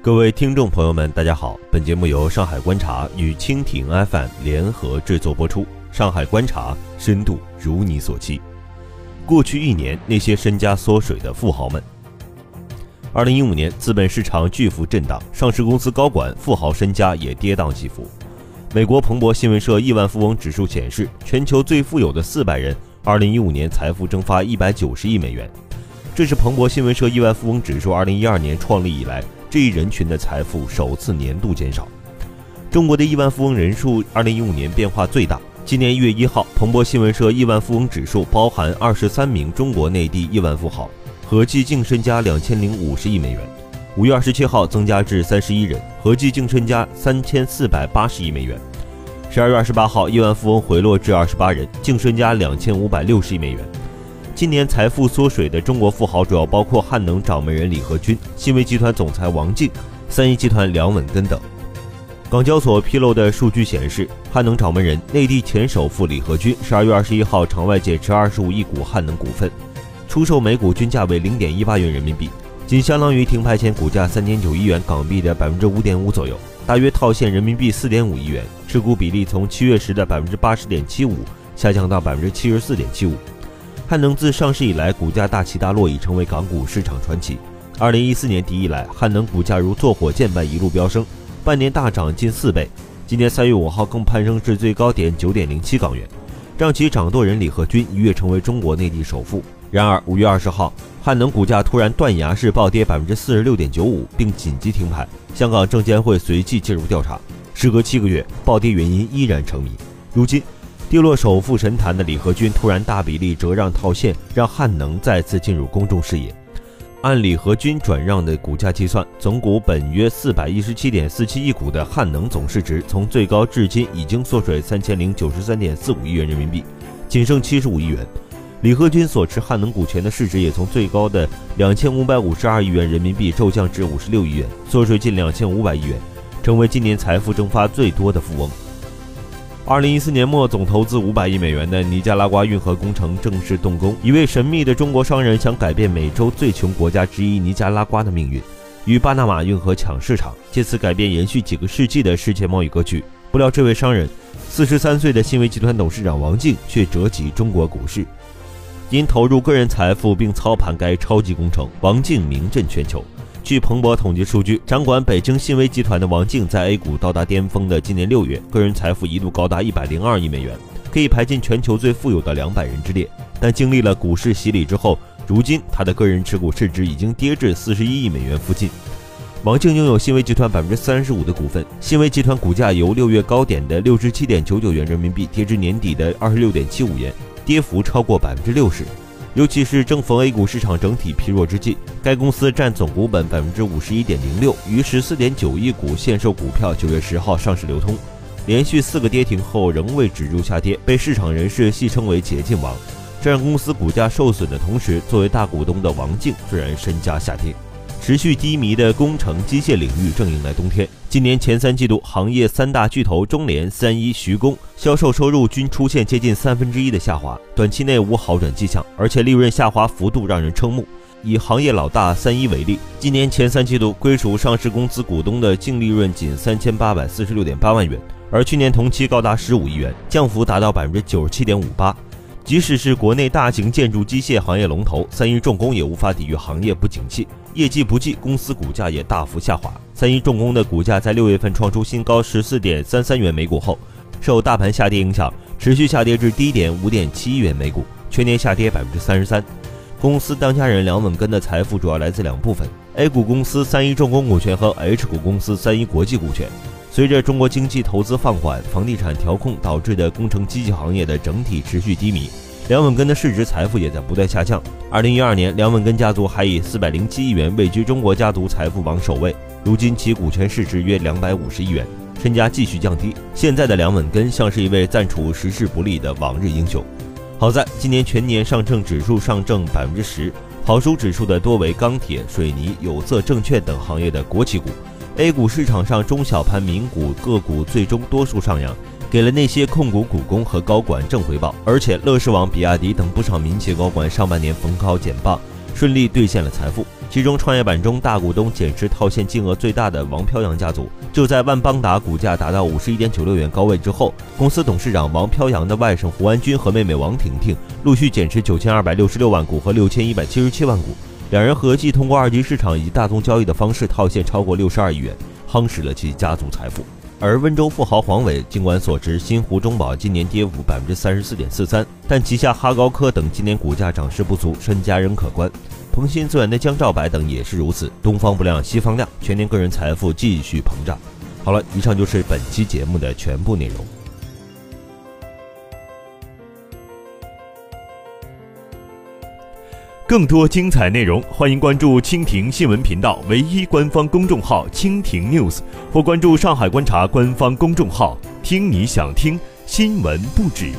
各位听众朋友们，大家好！本节目由上海观察与蜻蜓 FM 联合制作播出。上海观察，深度如你所期。过去一年，那些身家缩水的富豪们。二零一五年，资本市场巨幅震荡，上市公司高管、富豪身家也跌宕起伏。美国彭博新闻社亿万富翁指数显示，全球最富有的四百人，二零一五年财富蒸发一百九十亿美元。这是彭博新闻社亿万富翁指数二零一二年创立以来。这一人群的财富首次年度减少。中国的亿万富翁人数，二零一五年变化最大。今年一月一号，彭博新闻社亿万富翁指数包含二十三名中国内地亿万富豪，合计净身家两千零五十亿美元。五月二十七号增加至三十一人，合计净身家三千四百八十亿美元。十二月二十八号，亿万富翁回落至二十八人，净身家两千五百六十亿美元。今年财富缩水的中国富豪主要包括汉能掌门人李河君、新维集团总裁王静、三一集团梁稳根等。港交所披露的数据显示，汉能掌门人、内地前首富李河君十二月二十一号场外减持二十五亿股汉能股份，出售每股均价为零点一八元人民币，仅相当于停牌前股价三点九亿元港币的百分之五点五左右，大约套现人民币四点五亿元。持股比例从七月时的百分之八十点七五下降到百分之七十四点七五。汉能自上市以来，股价大起大落，已成为港股市场传奇。二零一四年底以来，汉能股价如坐火箭般一路飙升，半年大涨近四倍。今年三月五号更攀升至最高点九点零七港元，让其掌舵人李河君一跃成为中国内地首富。然而，五月二十号，汉能股价突然断崖式暴跌百分之四十六点九五，并紧急停牌。香港证监会随即介入调查。时隔七个月，暴跌原因依然成谜。如今。跌落首富神坛的李河君突然大比例折让套现，让汉能再次进入公众视野。按李河君转让的股价计算，总股本约四百一十七点四七亿股的汉能总市值，从最高至今已经缩水三千零九十三点四五亿元人民币，仅剩七十五亿元。李河君所持汉能股权的市值也从最高的两千五百五十二亿元人民币骤降至五十六亿元，缩水近两千五百亿元，成为今年财富蒸发最多的富翁。二零一四年末，总投资五百亿美元的尼加拉瓜运河工程正式动工。一位神秘的中国商人想改变美洲最穷国家之一尼加拉瓜的命运，与巴拿马运河抢市场，借此改变延续几个世纪的世界贸易格局。不料，这位商人，四十三岁的新维集团董事长王静却折戟中国股市。因投入个人财富并操盘该超级工程，王静名震全球。据彭博统计数据，掌管北京信威集团的王静，在 A 股到达巅峰的今年六月，个人财富一度高达一百零二亿美元，可以排进全球最富有的两百人之列。但经历了股市洗礼之后，如今他的个人持股市值已经跌至四十一亿美元附近。王静拥有信威集团百分之三十五的股份，信威集团股价由六月高点的六十七点九九元人民币跌至年底的二十六点七五元，跌幅超过百分之六十。尤其是正逢 A 股市场整体疲弱之际，该公司占总股本百分之五十一点零六，逾十四点九亿股限售股票九月十号上市流通，连续四个跌停后仍未止住下跌，被市场人士戏称为“捷径王”。这让公司股价受损的同时，作为大股东的王静自然身家下跌。持续低迷的工程机械领域正迎来冬天。今年前三季度，行业三大巨头中联、三一、徐工销售收入均出现接近三分之一的下滑，短期内无好转迹象，而且利润下滑幅度让人瞠目。以行业老大三一为例，今年前三季度归属上市公司股东的净利润仅三千八百四十六点八万元，而去年同期高达十五亿元，降幅达到百分之九十七点五八。即使是国内大型建筑机械行业龙头三一重工，也无法抵御行业不景气，业绩不济，公司股价也大幅下滑。三一重工的股价在六月份创出新高十四点三三元每股后，受大盘下跌影响，持续下跌至低点五点七元每股，全年下跌百分之三十三。公司当家人梁稳根的财富主要来自两部分：A 股公司三一重工股权和 H 股公司三一国际股权。随着中国经济投资放缓、房地产调控导致的工程机器行业的整体持续低迷，梁稳根的市值财富也在不断下降。二零一二年，梁稳根家族还以四百零七亿元位居中国家族财富榜首位，如今其股权市值约两百五十亿元，身家继续降低。现在的梁稳根像是一位暂处时势不利的往日英雄。好在今年全年上证指数上证百分之十，跑输指数的多为钢铁、水泥、有色、证券等行业的国企股。A 股市场上中小盘民股个股最终多数上扬，给了那些控股股东和高管正回报。而且乐视网、比亚迪等不少民企高管上半年逢高减磅，顺利兑现了财富。其中，创业板中大股东减持套现金额最大的王飘扬家族，就在万邦达股价达到五十一点九六元高位之后，公司董事长王飘扬的外甥胡安军和妹妹王婷婷陆续减持九千二百六十六万股和六千一百七十七万股，两人合计通过二级市场以及大宗交易的方式套现超过六十二亿元，夯实了其家族财富。而温州富豪黄伟，尽管所持新湖中宝今年跌幅百分之三十四点四三，但旗下哈高科等今年股价涨势不足，身家仍可观。鹏鑫资源的江兆白等也是如此，东方不亮西方亮，全年个人财富继续膨胀。好了，以上就是本期节目的全部内容。更多精彩内容，欢迎关注蜻蜓新闻频道唯一官方公众号“蜻蜓 news”，或关注上海观察官方公众号“听你想听新闻不止”。